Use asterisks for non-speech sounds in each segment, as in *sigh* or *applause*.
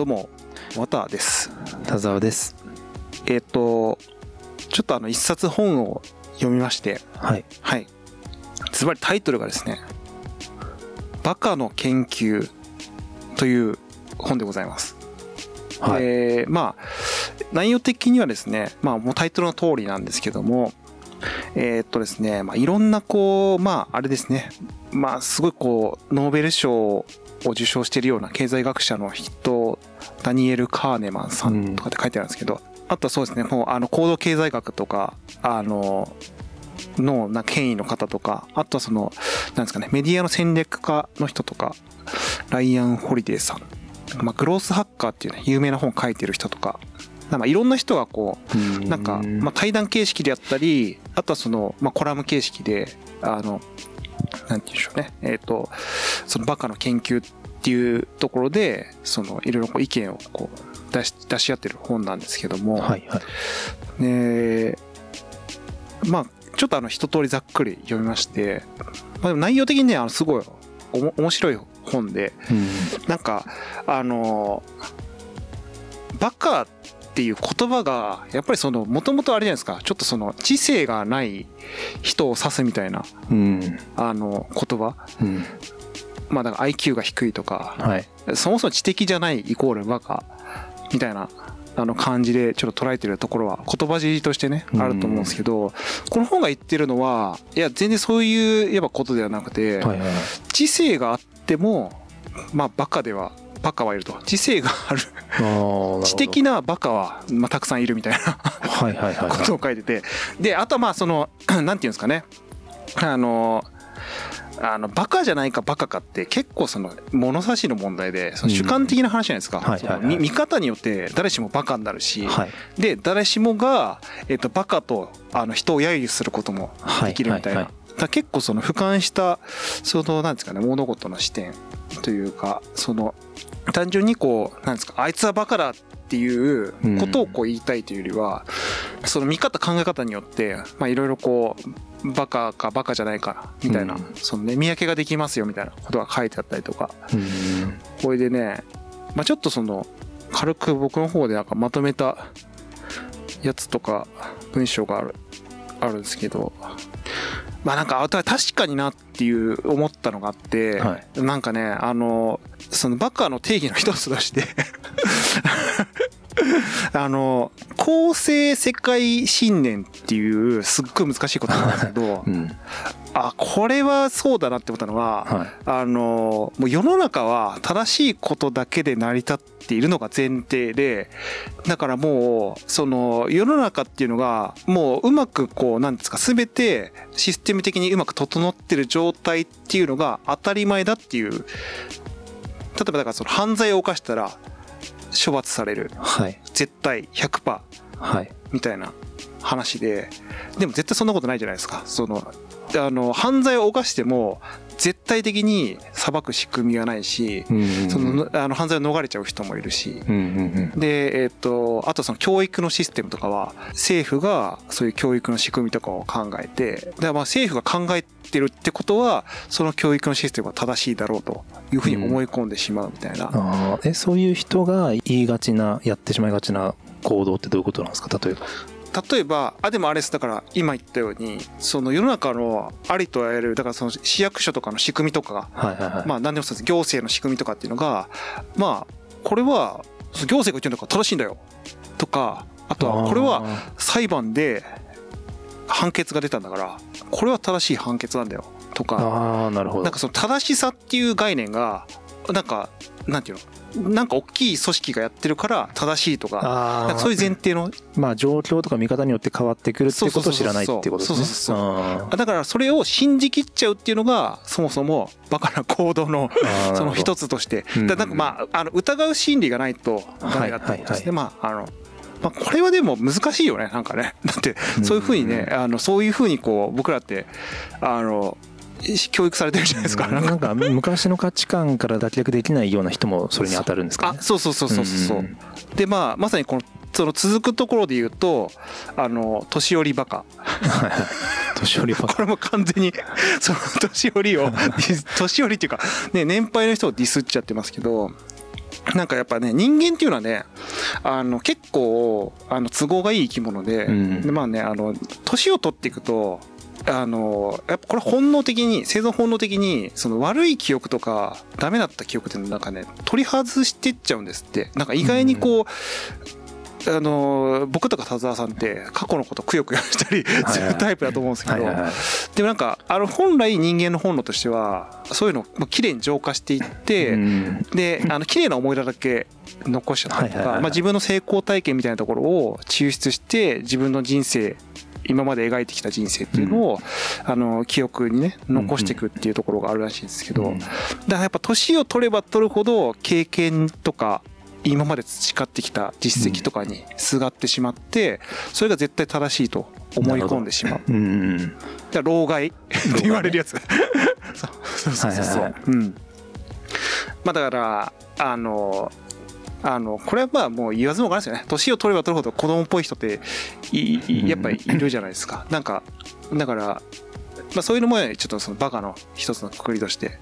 どうも綿です。田沢です。えっ、とちょっとあの一冊本を読みまして。はい。はい。ズバリタイトルがですね「バカの研究」という本でございます。はい、えーまあ内容的にはですねまあもうタイトルの通りなんですけどもえーっとですね、まあ、いろんなこうまああれですねまあすごいこうノーベル賞を受賞しているような経済学者の人ダニエル・カーネマンさんとかって書いてあるんですけど、あとはそうですねもうあの行動経済学とかあののな権威の方とかあとはそのなんですかねメディアの戦略家の人とかライアン・ホリデーさん。まあ、グロースハッカーっていうね有名な本書いてる人とかなんかいろんな人がこうなんか、まあ、対談形式であったりあとはその、まあ、コラム形式であのなんて言うんでしょうね。えっ、とそのバカの研究っていうところでそのいろいろこう意見をこう出し出し合ってる本なんですけども、はいはい。でまあちょっとあの一通りざっくり読みまして、まあ、でも内容的にねあのすごいおも面白い本で。うん。なんかあのバカっていう言葉がやっぱりそのもともとあれじゃないですか。ちょっとその知性がない人を指すみたいなうん。あの言葉。うんまあだから IQ が低いとかはい。そもそも知的じゃないイコールバカみたいなあの感じでちょっと捉えてるところは言葉尻としてねうん。あると思うんですけどこの本が言ってるのはいや全然そういう言えばことではなくて知性があってもまあバカではバカはいると。知性がある。知的なバカは、まあ、たくさんいるみたいなはいはいはいことを書いてて。であとはまあその *clears throat* なんていうんですかね。あのあのバカじゃないかバカかって結構その物差しの問題でその主観的な話じゃないですか、見見方によって誰しもバカになるし、はい。で誰しもが、えっとバカとあの人を揶揄することもできるみたいな、結構その俯瞰したそのなんですかね物事の視点というかその単純にこうなんですかあいつはバカだっていうことをこう言いたいというよりは、その見方考え方によってまあいろいろこうバカかバカじゃないかみたいな、うん。そのね見分けができますよみたいなことが書いてあったりとか。うん。これでね、まあ、ちょっとその軽く僕の方でなんかまとめたやつとか文章があるあるんですけど。まあなんかあ確かになっていう思ったのがあって、はなんかねあのそのバカの定義の一つとして *laughs* あの公正世界信念っていうすっごい難しいことなんですけど *laughs* うん。あこれはそうだなって思ったのは、はい。あのもう世の中は正しいことだけで成り立っているのが前提でだからもうその世の中っていうのがもううまくこうなんですか全てシステム的にうまく整ってる状態っていうのが当たり前だっていう例えばだからその犯罪を犯したら処罰される。はい。絶対100%はい。みたいな話で。でも絶対そんなことないじゃないですか。そのあの犯罪を犯しても絶対的に裁く仕組みはないしうんそのあの犯罪を逃れちゃう人もいるし。うんうんでえっとあとその教育のシステムとかは政府がそういう教育の仕組みとかを考えてだからまあ政府が考えてるってことはその教育のシステムは正しいだろうというふうに思い込んでしまうみたいな、あー。えそういう人が言いがちなやってしまいがちな行動ってどういうことなんですか？例えば例えばあでもあれです。だから今言ったようにその世の中のありとあらゆるだからその市役所とかの仕組みとかがはいはいはい。まあ何でもそうです。行政の仕組みとかっていうのがまあこれは行政が言ってるのが正しいんだよ。とかあとはこれは裁判で判決が出たんだからこれは正しい判決なんだよ。とか。ああなるほど。なんかその正しさっていう概念がなんかなんていうの？なんか大きい組織がやってるから正しいとかあなんかそういう前提のまあ状況とか見方によって変わってくるってことを知らないっていうことですね。だからそれを信じきっちゃうっていうのがそもそもバカな行動のその一つとして。うん。だなんかまああの疑う心理がないとダメだってことですね、はいはいはいまああのまあ、これはでも難しいよねなんかね。だってそういうふうにねあのそういうふうにこう僕らってあの教育されてるじゃないですか、なん。かなんか昔の価値観から脱却できないような人もそれに当たるんですかね。あそうそうそうそうそう、う。んでまあまさにこのその続くところで言うとあの年寄りバカ。年寄りば *laughs* これも完全にその年寄りを *laughs* 年寄りっていうか、ね、年配の人をディスっちゃってますけどなんかやっぱね人間っていうのはねあの結構あの都合がいい生き物で,、うん。でまあねあの年を取っていくとあのやっぱこれ本能的に生存本能的にその悪い記憶とかダメだった記憶っていうのなんかね取り外してっちゃうんですって。なんか意外にこう、あの僕とか田沢さんって過去のことくよくよしたりはいするタイプだと思うんですけど、でもなんかあの本来人間の本能としてはそういうのをまあ綺麗に浄化していって、うん。であの綺麗な思い出だけ残しちゃったりとかまあ自分の成功体験みたいなところを抽出して自分の人生今まで描いてきた人生っていうのを、あの記憶にね残していくっていうところがあるらしいんですけど、うんだからやっぱ年を取れば取るほど経験とか今まで培ってきた実績とかにすがってしまってそれが絶対正しいと思い込んでしまう。うんだから老害 *laughs* って言われるやつ。*laughs* そうそうそうそう。うん。まあだからあのあのこれはまあもう言わずもがなですよね。年を取れば取るほど子供っぽい人ってやっぱりいるじゃないですか。なんかだからまあそういうのもねちょっとそのバカの一つのくくりとして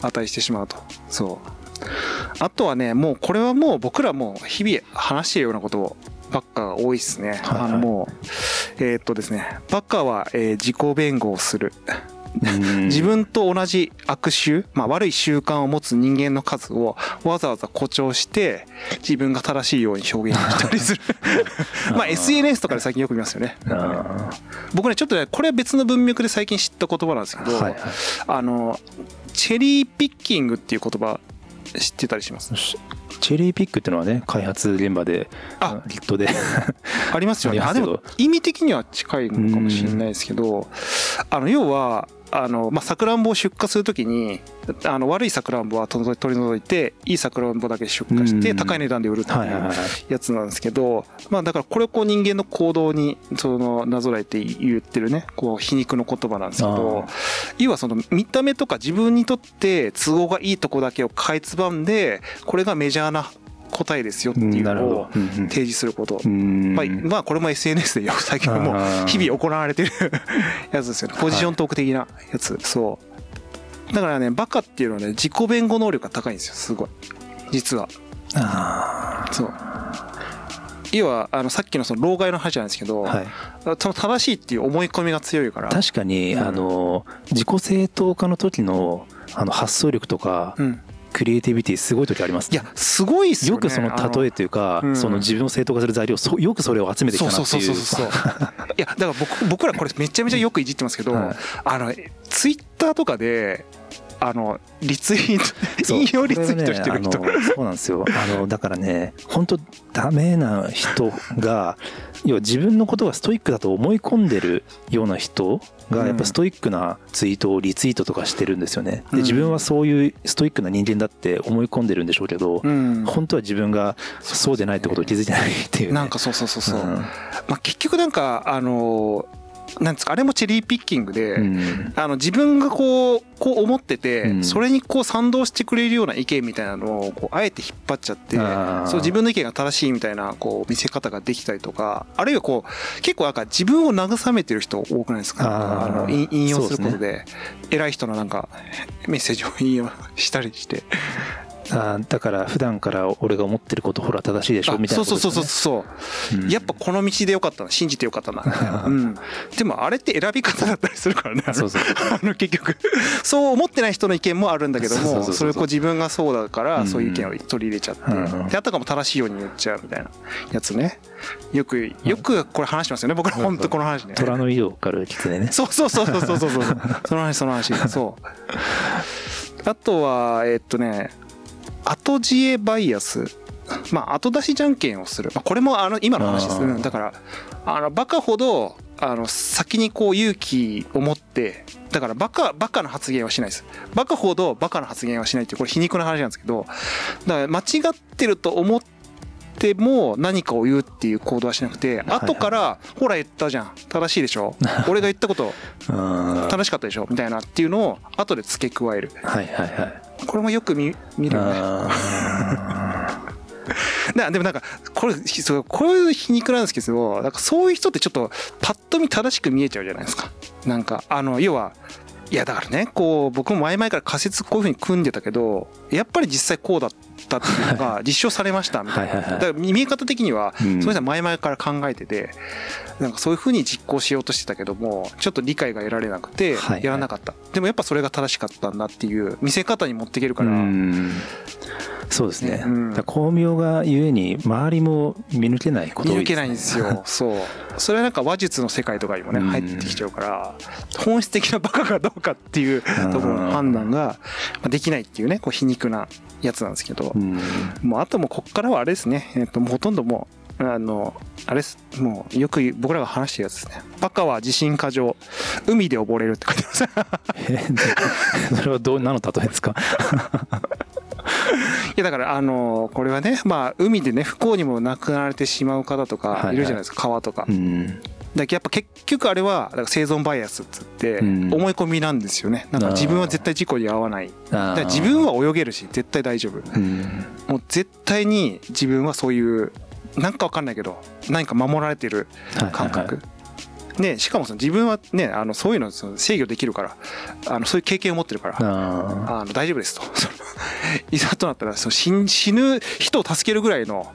値してしまうと。そう。あとはねもうこれはもう僕らも日々話しているようなことばっかが多いですね。はいはいあのもうえーっとですねバカは、えー自己弁護をする。うん。自分と同じ悪習、まあ、悪い習慣を持つ人間の数をわざわざ誇張して自分が正しいように表現したりする。*laughs* まあ SNS とかで最近よく見ますよね。あ僕ねちょっとねこれは別の文脈で最近知った言葉なんですけど、ーはいはい。あのチェリーピッキングっていう言葉知ってたりします？チェリーピックっていうのはね開発現場であ。リットで。ありますよね。*laughs* あでも意味的には近いのかもしれないですけどあの要はあの、まあ、さくらんぼを出荷するときにあの悪いさくらんぼは取り取り除いていいさくらんぼだけ出荷してうん。高い値段で売るっていうやつなんですけど、まあ、だからこれをこう人間の行動にそのなぞらえて言ってるねこう皮肉の言葉なんですけど要はその見た目とか自分にとって都合がいいとこだけをかいつばんでこれがメジャーな答えですよっていうのを提示すること。うん。まあ、まあこれも SNS でよく最近はも日々行われてるやつですよね。ポジショントーク的なやつ、そう。だからねバカっていうのはね自己弁護能力が高いんですよ。すごい。実は。あそう。要はあのさっきのその老害の話なんですけど、ーはい。その正しいっていう思い込みが強いから。確かに、うんあの自己正当化の時のあの発想力とか、うん、クリエイティビティすごい時ありますね。いやすごいっすよね。よくその例えというか、うん。その自分を正当化する材料そよくそれを集めてきたなっていう。そうそうそうそうそう。いやだから僕僕らこれめちゃめちゃよくいじってますけど、はい。あのツイッターとかであのリツイート *laughs* 引用リツイートしてる人、ねそうなんですよ。あのだからね本当ダメな人が要は自分のことがストイックだと思い込んでるような人がやっぱストイックなツイートをリツイートとかしてるんですよね。うん。で自分はそういうストイックな人間だって思い込んでるんでしょうけど、うん。本当は自分がそうでないってことを気づいてないっていう、ね、なんかそうそうそうそう、うん。まあ、結局なんかあのなんですかあれもチェリーピッキングで、うん。あの自分がこうこう思ってて、うん。それにこう賛同してくれるような意見みたいなのをこうあえて引っ張っちゃってそう自分の意見が正しいみたいなこう見せ方ができたりとかあるいはこう結構なんか自分を慰めてる人多くないですか？あの引引用することで偉い人のなんかメッセージを引用したりしてあーだから普段から俺が思ってることほら正しいでしょあみたいなそうそうそうよそうそう。ねうん。やっぱこの道でよかったな信じてよかったな。*laughs* うん、でもあれって選び方だったりするからねあのそうそう *laughs* あの結局。そう思ってない人の意見もあるんだけどもそれをこう自分がそうだからうん。そういう意見を取り入れちゃってうんであたかも正しいように言っちゃうみたいなやつね。よくよくこれ話してますよね。僕ら本当この話ね。虎の色を狩る狐ね。そうそうそうそうそうそうそう。その話その話。そう。*laughs* あとはえっとね後知恵バイアス。まあ後出しじゃんけんをする、まあ、これもあの今の話です。あー。うんだからあのバカほどあの先にこう勇気を持ってだからバカバカな発言はしないです。バカほどバカな発言はしないっていうこれ皮肉な話なんですけどだから間違ってると思っても何かを言うっていう行動はしなくてはい後から「ほら言ったじゃん。正しいでしょ？*laughs* 俺が言ったこと *laughs* うん正しかったでしょ」みたいなっていうのを後で付け加える。はいはいはいこれもよく見見るよね。あ *laughs* なでもなんかこれそうこういう皮肉なんですけどなんかそういう人ってちょっとパッと見正しく見えちゃうじゃないですか。なんかあの要はいやだからねこう僕も前々から仮説こういうふうに組んでたけどやっぱり実際こうだったっていうのが実証されましたみたいな。はいはいはい。だから見え方的にはうん。それじゃ前々から考えててなんかそういうふうに実行しようとしてたけどもちょっと理解が得られなくてはいはい。やらなかった。でもやっぱそれが正しかったんだっていう見せ方に持っていけるから。うん。そうですね、うん。巧妙がゆえに周りも見抜けないこと多い見抜けないんですよ。*laughs* そう。それはなんか話術の世界とかにもねうん。入ってきちゃうから本質的なバカかどうかっていうところの判断がまあできないっていうねこう皮肉なやつなんですけどうん。もうあともうこっからはあれですね。えっとほとんどもうあのあれです。もうよく僕らが話してるやつですね。バカは自信過剰。海で溺れるって書いてます。それはど。う何の例えですか？*laughs* いやだからあのこれはねまあ海でね不幸にも亡くなられてしまう方とかいるじゃないですか。川とか。うんだけどやっぱ結局あれは生存バイアスっつってうん。思い込みなんですよね。なんか自分は絶対事故に遭わない。だから自分は泳げるし絶対大丈夫。うん。もう絶対に自分はそういうなんかわかんないけど何か守られてる感覚。ねしかもその自分はねあのそういうの制御できるからあのそういう経験を持ってるからああの大丈夫ですと。いざとなったらその死ぬ人を助けるぐらいの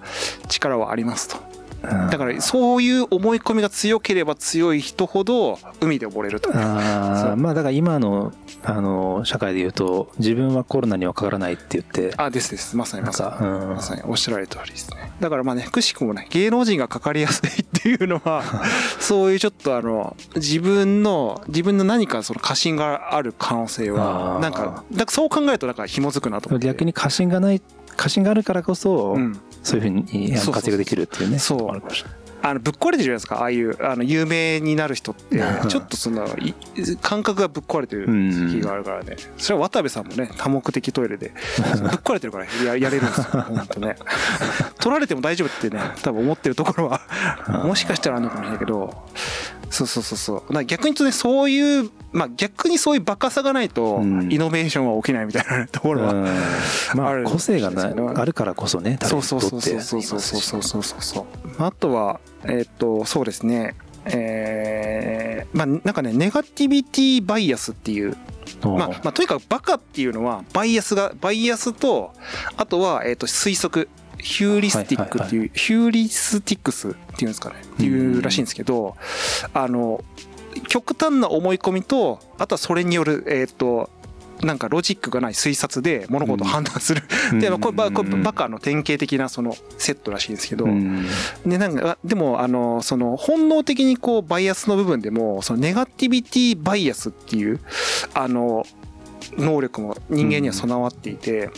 力はありますと。ーだからそういう思い込みが強ければ強い人ほど海で溺れるとあー。まあだから今のあの社会で言うと自分はコロナにはかからないって言って。あですです。まさにまさか、うん。にまさに。おっしゃられた通りですね。だからまあねくしくもね芸能人がかかりやすいっていうのは *laughs* そういうちょっとあの自分の自分の何かその過信がある可能性はなんかなんかそう考えるとなんか紐づくなと思って。逆に過信がない過信があるからこそ、うんそういうふうに活躍できるっていうねそう。あのぶっ壊れてるじゃないですか。ああいうあの有名になる人って。うん。ちょっとそのい感覚がぶっ壊れてる日があるからね。それは渡部さんもね多目的トイレで *laughs* ぶっ壊れてるからややれるんですよ本当ね。*laughs* 取られても大丈夫ってね多分思ってるところはもしかしたらあるのかもしれないけどそうそうそうそう。逆に言うとねそういうまあ逆にそういうバカさがないとうん。イノベーションは起きないみたいな *laughs* ところはうん。まあ個性がなあるからこそねそうそうそうそうそうそうそうそうそうあとはえっとそうですね。えーまあなんかねネガティビティバイアスっていうまあ、まあ、とにかくバカっていうのはバイアスがバイアスとあとは、えー、と推測ヒューリスティックっていう、ヒューリスティックスっていうんですかね。っていうらしいんですけど、あの極端な思い込みとあとはそれによるえっ、となんかロジックがない推察で物事を判断する、でこればこれバカの典型的なそのセットらしいんですけど、うん。でなんかあでもあのその本能的にこうバイアスの部分でもそのネガティビティバイアスっていうあの能力も人間には備わっていて、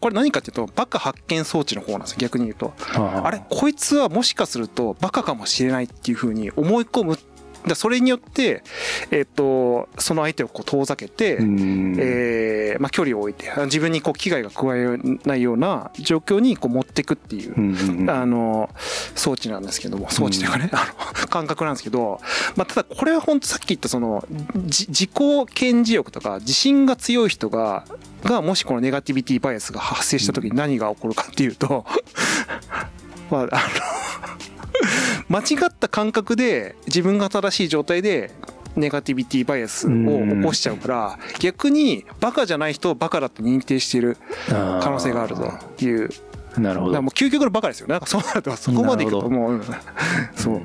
これ何かっていうとバカ発見装置の方なんですよ。逆に言うと。ああ。れこいつはもしかするとバカかもしれないっていうふうに思い込む。だそれによって、えっとその相手をこう遠ざけて、うん。えーまあ、距離を置いて自分にこう危害が加えないような状況にこう持っていくっていうあの装置なんですけども装置というかね、あの *laughs* 感覚なんですけど、まあ、ただこれは本当さっき言ったそのじ自己顕示欲とか自信が強い人ががもしこのネガティビティバイアスが発生した時に何が起こるかっていうと、*laughs* まああの *laughs* 間違った感覚で自分が正しい状態でネガティビティバイアスを起こしちゃうから逆にバカじゃない人をバカだと認定している可能性があるという。なるほど。もう究極のバカですよ。ねなんかそうなるとそこまでいくともううん。そう、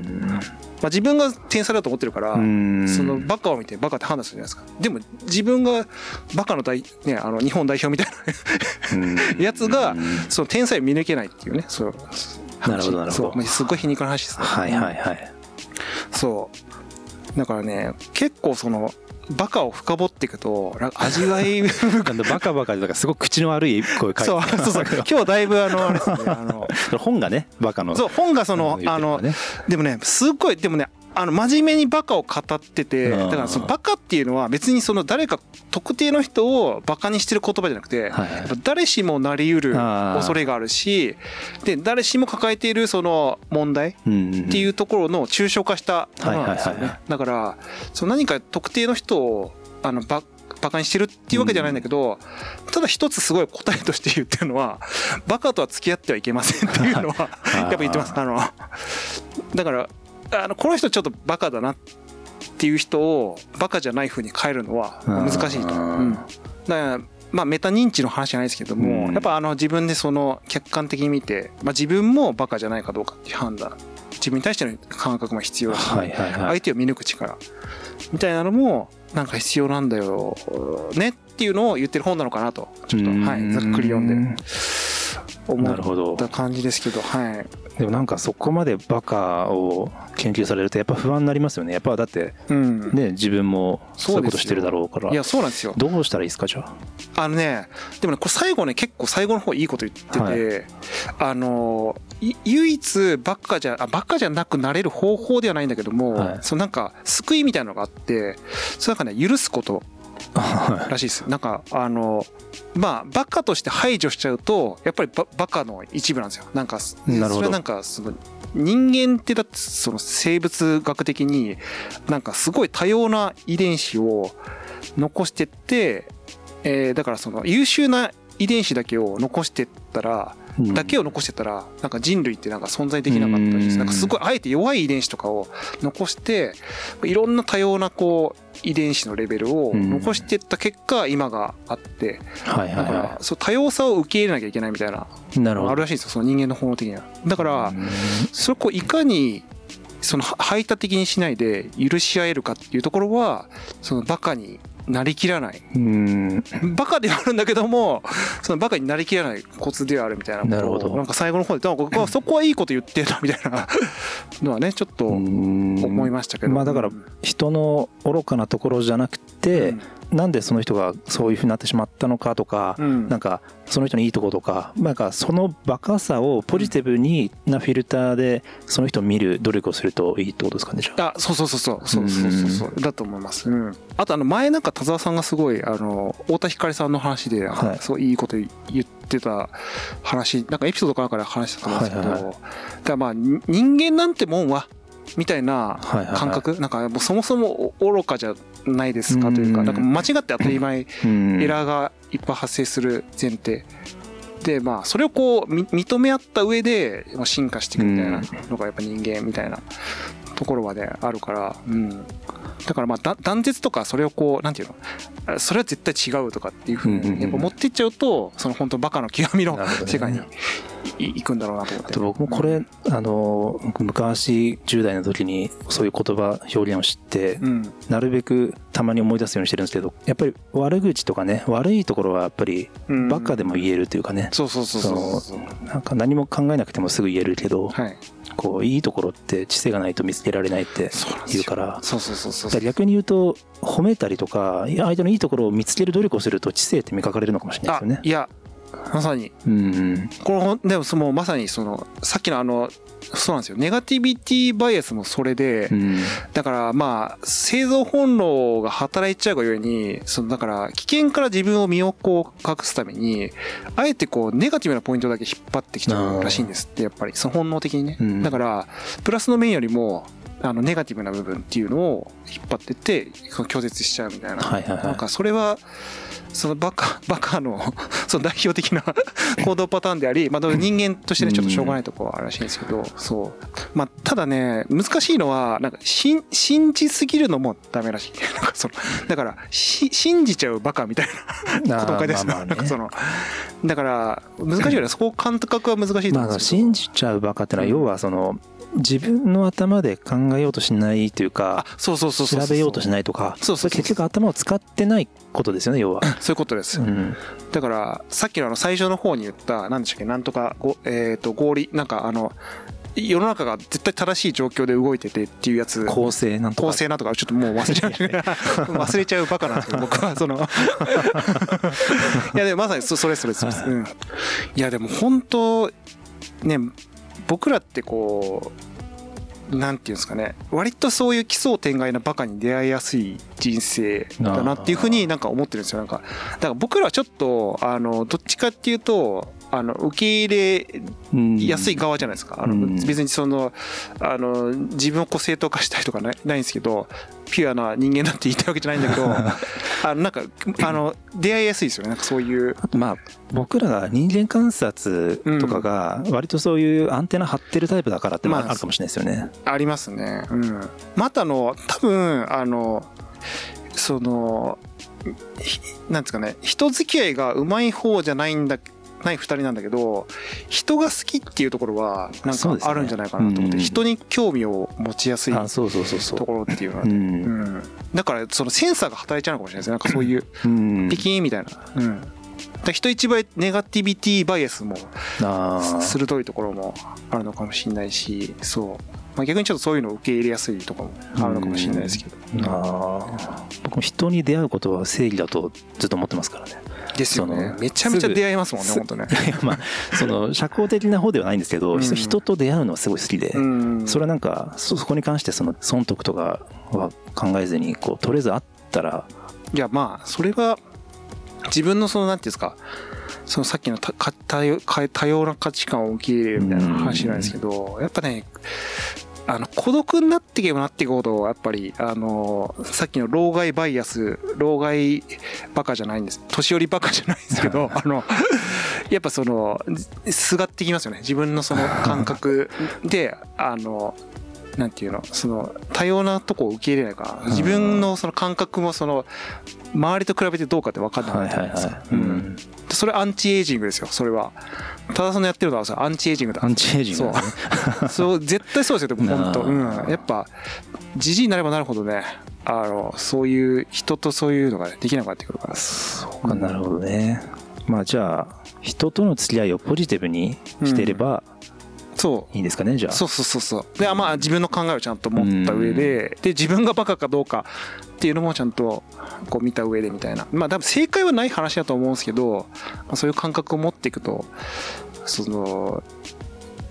まあ、自分が天才だと思ってるから、うん。そのバカを見てバカって判断するじゃないですか。でも自分がバカの大、ね、あの日本代表みたいうん。なやつがその天才を見抜けないっていうね。そう。なるほどなるほど。すごい皮肉な話ですね。はいはいはい。そう。だからね結構そのバカを深掘っていくとなんか *laughs* 味わいなんだバカバカでだからすごく口の悪い声書いてそうそうそう。*laughs* 今日だいぶあのあれですねあの。*laughs* 本がねバカのそう本がそのあのでもねすっごいでもねあの真面目にバカを語っててうん。だからそのバカっていうのは別にその誰か特定の人をバカにしてる言葉じゃなくて誰しもなりうる恐れがあるしで誰しも抱えているその問題っていうところの抽象化したものなんですよね。だからその何か特定の人をあのババカにしてるっていうわけじゃないんだけど、ただ一つすごい答えとして言ってるのは *laughs* バカとは付き合ってはいけませんっていうのはやっぱ言ってます。あのだからあのこの人ちょっとバカだなっっていう人をバカじゃない風に変えるのは難しいと。だからまあメタ認知の話じゃないですけども、うん。やっぱあの自分でその客観的に見て、まあ、自分もバカじゃないかどうかっていう判断。自分に対しての感覚も必要だし、はいはいはい。相手を見抜く力みたいなのもなんか必要なんだよねっていうのを言ってる本なのかなとちょっと、はい、ざっくり読んで思った感じですけどはい。でもなんかそこまでバカを研究されるとやっぱ不安になりますよね。やっぱだってうん。ね自分もそういうことしてるだろうから。いやそうなんですよ。どうしたらいいですかじゃあ？あのねでもねこれ最後ね結構最後の方いいこと言ってて、はい。あのい唯一バカじゃあバカじゃなくなれる方法ではないんだけども、はい。そのなんか救いみたいなのがあってそれなんかね許すことらしいです。なんかあのまあバカとして排除しちゃうとやっぱりババカの一部なんですよ。なんかそれはなんかその人間ってだってその生物学的になんかすごい多様な遺伝子を残してって、えーだからその優秀な遺伝子だけを残してったらうんだけを残してたらなんか人類ってなんか存在できなかったりうん。なんかすごいあえて弱い遺伝子とかを残していろんな多様なこう遺伝子のレベルを残していった結果今があってはいはいだからはそう多様さを受け入れなきゃいけないみたいなあるらしいんですよその人間の本能的には。だからうん。それをこういかにその排他的にしないで許し合えるかっていうところはそのバカになりきらない。うん。バカではあるんだけどもそのバカになりきらないコツではあるみたいな。なるほど。なんか最後の方でなんかここそこはいいこと言ってるなみたいな。のはねちょっと思思いましたけど。まあだから人の愚かなところじゃなくて、なんでその人がそういうふうになってしまったのかとか、うん、なんかその人のいいとことかなんかそのバカさをポジティブになフィルターでその人を見る努力をするといいってことですかねじゃあ。そうそうそうそう。そうそうそうだと思います、うん、あとあの前なんか田沢さんがすごいあの太田光さんの話で、はい、すごいいいこと言ってた話なんかエピソードかなんかで話したと思うんですけど、はいはいはい、だまあ人間なんてもんはみたいな感覚、はいはい。はい、なんかもうそもそも愚かじゃないですかというか、うん。なんか間違って当たり前うん。エラーがいっぱい発生する前提。でまあそれをこうみ認め合った上でまあ進化していくみたいなのがやっぱ人間みたいなところまであるから、うん、だからまあだ断絶とかそれをこうなんていうの？あそれは絶対違うとかっていうふうにやっぱ持っていっちゃうとその本当バカの極みの世界にい行くんだろうなと思って。あと僕もこれあの昔10代の時にそういう言葉表現を知ってうん。なるべくたまに思い出すようにしてるんですけどやっぱり悪口とかね悪いところはやっぱりうん。バカでも言えるというかね。そうそうそうなんか何も考えなくてもすぐ言えるけどはい。こういいところって知性がないと見つけられないって言うから。そうそうそう逆に言うと褒めたりとか相手のいいところを見つける努力をすると知性って磨かれるのかもしれないですよね。あいやまさに。うんうん。これほんでもそのまさにそのさっきのあのそうなんですよ。ネガティビティバイアスもそれで、うん。だからまあ製造本能が働いちゃうがゆえにそのだから危険から自分を身をこう隠すためにあえてこうネガティブなポイントだけ引っ張ってきちゃうらしいんですってやっぱり。その本能的にね、うん。だからプラスの面よりもあのネガティブな部分っていうのを引っ張ってって拒絶しちゃうみたいな、はいはいはい。なんかそれはそのバカ *laughs* バカのその代表的な *laughs* 行動パターンであり、まあ、人間としてねちょっとしょうがないところはあるらしいんですけど、そう。まあただね難しいのはなんか信信じすぎるのもダメらしい。*laughs* なんかそのだからし信じちゃうバカみたいなことが書いてすだから難しいよね。そこ感覚は難しいと思まあうんですけど、信じちゃうバカってのは要はその自分の頭で考えようとしないというかあそうそうそうそう。調べようとしないとかそうそうそうれ結局頭を使ってないことですよね要は。そういうことです、うん。だからさっきのあの最初の方に言った何でしたっけなんとかごえっ、と合理なんかあの世の中が絶対正しい状況で動いててっていうやつ。構成なんとか。構成なんとかちょっともう忘れちゃう。*laughs* 忘れちゃう。バカなんですけど僕はその。*laughs* いやでもまさにそそれそれそれ、うん、いやでも本当ね僕らってこう何て言うんですかね。割とそういう奇想天外なバカに出会いやすい人生だなっていうふうになんか思ってるんですよ。なんかだから僕らはちょっとあのどっちかっていうとあの受け入れうん安い側じゃないですか、あのうん。別にそのあの自分をこう正当化したいとかないないんですけどピュアな人間だって言いたいわけじゃないんだけど *laughs* あのなんかあの出会いやすいですよね。なんかそういう。まあ僕らが人間観察とかが割とそういうアンテナ張ってるタイプだからってのもあるかもしれないですよね。ありますね。うん。またあの多分あのそのひなんですかね人付き合いがうまい方じゃないんだない2人なんだけど人が好きっていうところはなんかあるんじゃないかなと思って、うん。人に興味を持ちやすいあそうそうそうそう。ところっていうのはう、ね、うん。ん、だからそのセンサーが働いちゃうのかもしれないですね。なんかそういううん。ピキーンみたいな、うん、人一倍ネガティビティバイアスも鋭いところもあるのかもしれないしそう、まあ、逆にちょっとそういうのを受け入れやすいところもあるのかもしれないですけど、あー。僕も人に出会うことは正義だとずっと思ってますからね。ですよね。めちゃめちゃ出会いますもんねす本当ね。*laughs* まあその社交的な方ではないんですけど、うん。人と出会うのはすごい好きで、うん。それはなんかそそこに関してその損得とかは考えずにこうとりあえず会ったらいやまあそれは自分のそのなんていうんですかそのさっきの多か多様か多様な価値観を受け入れるみたいな話なんですけどやっぱねあの孤独になっていけばなっていくほどやっぱりあのさっきの老害バイアス老害バカじゃないんです。年寄りバカじゃないんですけど *laughs* あのやっぱそのすがってきますよね。自分のその感覚 *laughs* であのなんていうのその多様なとこを受け入れないから自分のその感覚もその周りと比べてどうかって分かんなくなってくるんですよううん。ん、それアンチエイジングですよそれは。ただそのやってるのはさアンチエイジングだ。アンチエイジングそう。*laughs* そう絶対そうですよでも本当。うん。やっぱじじいになればなるほどねあのそういう人とそういうのがねできなくなってくるから。そうかな。るほどね。まあじゃあ人との付き合いをポジティブにしていればそう。いいんですかねじゃあ。そうそうそうそう。でまあ自分の考えをちゃんと持った上でで自分がバカかどうかっていうのもちゃんとこう見た上でみたいな。まあ多分正解はない話だと思うんですけど、まあ、そういう感覚を持っていくとその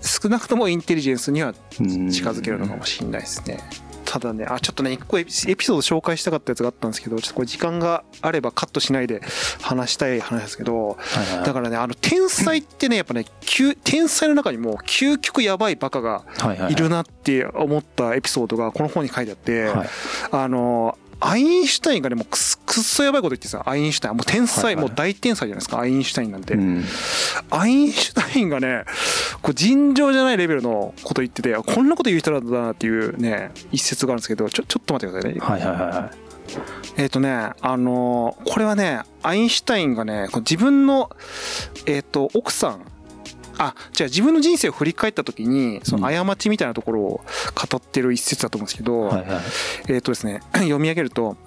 少なくともインテリジェンスにはうん近づけるのかもしれないですね。ただね、あ、ちょっとね、一個エピソード紹介したかったやつがあったんですけど、ちょっとこれ時間があればカットしないで話したい話ですけど、はいはい。だからね、あの、天才ってね、やっぱね、究天才の中にも究極やばいバカがはいるなって思ったエピソードがこの本に書いてあって、はい。あの、アインシュタインがね、もうくっそやばいこと言ってさ、アインシュタイン、もう天才、はいはいもう大天才じゃないですか、アインシュタインなんて。うんアインシュタインがね、こう尋常じゃないレベルのこと言ってて、あこんなこと言う人なんだなっていうね、一節があるんですけど、ちょ、ちょっと待ってくださいね。はいはいはいはいえっ、とね、あのーこれはね、アインシュタインがね、自分の、えっ、と、奥さん、あ、じゃあ自分の人生を振り返った時に、その過ちみたいなところを語ってる一節だと思うんですけど、はいはいえっ、とですね、*clears throat* 読み上げると、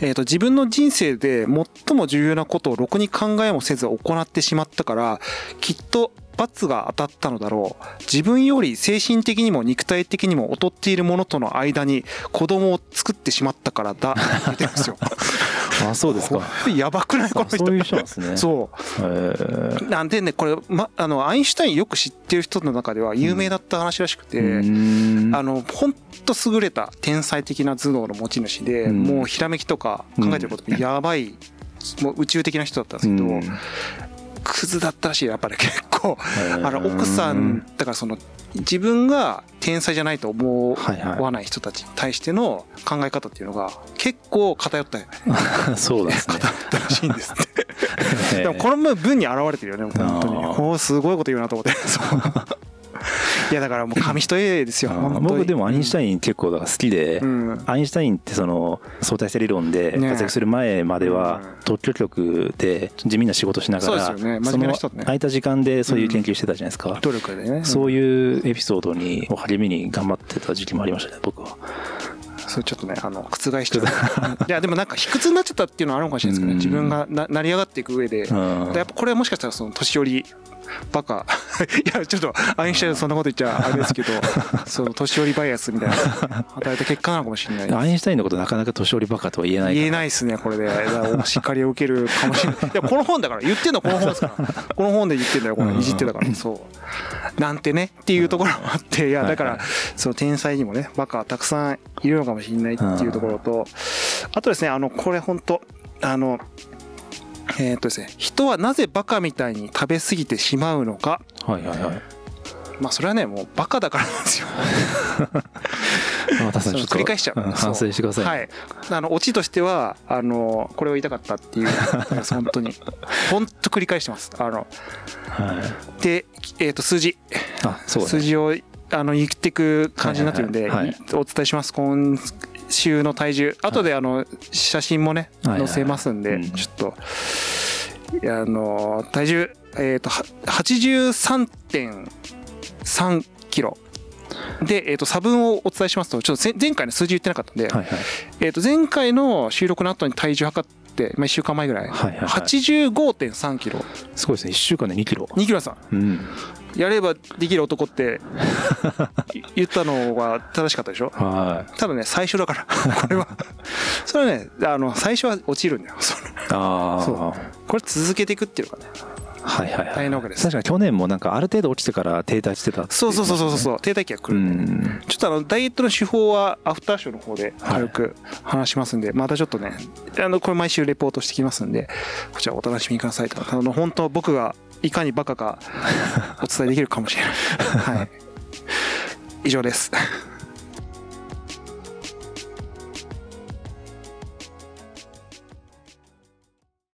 えー、と自分の人生で最も重要なことをろくに考えもせず行ってしまったからきっと罰が当たったのだろう。自分より精神的にも肉体的にも劣っている者との間に子供を作ってしまったからだって言ってるんですよ。*laughs* あそうですか。やばくない？この人。あそういう人なんですね。そう。なんでねこれ、ま、あのアインシュタインよく知ってる人の中では有名だった話らしくて、うーん。あの本当優れた天才的な頭脳の持ち主で、うん。もうひらめきとか考えてることもやばい、もう宇宙的な人だったんですけど、うんクズだったらしいやっぱり結構。あの奥さんだからその自分が天才じゃないと思わない人たちに対しての考え方っていうのが結構偏った *laughs* そうですねらしいんですって。*laughs* でもこの文に現れてるよね本当に。すごいこと言うなと思っていやだからもう紙一重ですよ。僕でもアインシュタイン結構だから好きで、うん。アインシュタインってその相対性理論でね活躍する前まではうん。特許局で地味な仕事しながら空いた時間でそういう研究してたじゃないですか、努力でね。そういうエピソードにを励みに頑張ってた時期もありましたね僕は。それちょっとねあの覆しちゃういやでもなんか卑屈になっちゃったっていうのはあるのかもしれないですけどね。うん。自分がな成り上がっていく上でやっぱこれはもしかしたらその年寄りバカ。*laughs* いやちょっとアインシュタインそんなこと言っちゃあれですけど *laughs* その年寄りバイアスみたいな。与えた結果なのかもしれない。アインシュタインのことなかなか年寄りバカとは言えない言えないですねこれで。だからお叱りを受けるかもしれない。*laughs* いやこの本だから言ってんのこの本ですから。この本で言ってんだよ。このいじってたから。そう。なんてねっていうところもあって。いやだからはいその天才にもねバカたくさんいるのかもしれないっていうところとあとですねあのこれ本当あのえーっとですね人はなぜバカみたいに食べ過ぎてしまうのかはいはいはいまあそれはねもうバカだからなんですよまたっと繰り返しちゃう。ん反省してください、はい。あの、オチとしては、あの、これを言いたかったっていう、本当に。本当繰り返してます。あの、はいで、えっ、と、数字。あそうね数字を、あの、言っていく感じになってるんで、はいはいはいお伝えします。今週の体重。後で、あの、写真もね、載せますんで、うん。ちょっと、あの、体重、えっ、と、は83.3キロ。で、えっ、と、差分をお伝えしますと、ちょっと前前回の数字言ってなかったんで、えっ、と、前回の収録の後に体重測って、まあ、1週間前ぐらい、はいはいはい。85.3キロ。すごいですね。1週間で2キロ。2キロさん。うんやればできる男ってい *laughs* 言ったのが正しかったでしょ？はただね、最初だから。*laughs* これは。それはね、あの、最初は落ちるんだよ。そのいあそあこれ続けていくっていうかね。はいはいはい大変なわけです確かに去年もなんかある程度落ちてから停滞してたってそうそうそうそううそう。停滞期が来うる。んちょっとあの、ダイエットの手法はアフターショーの方で軽く話しますんで、またちょっとね、あの、これ毎週レポートしてきますんで、こちらお楽しみくださいと。あの、本当僕がいかにバカかお伝えできるかもしれない。はい。以上です。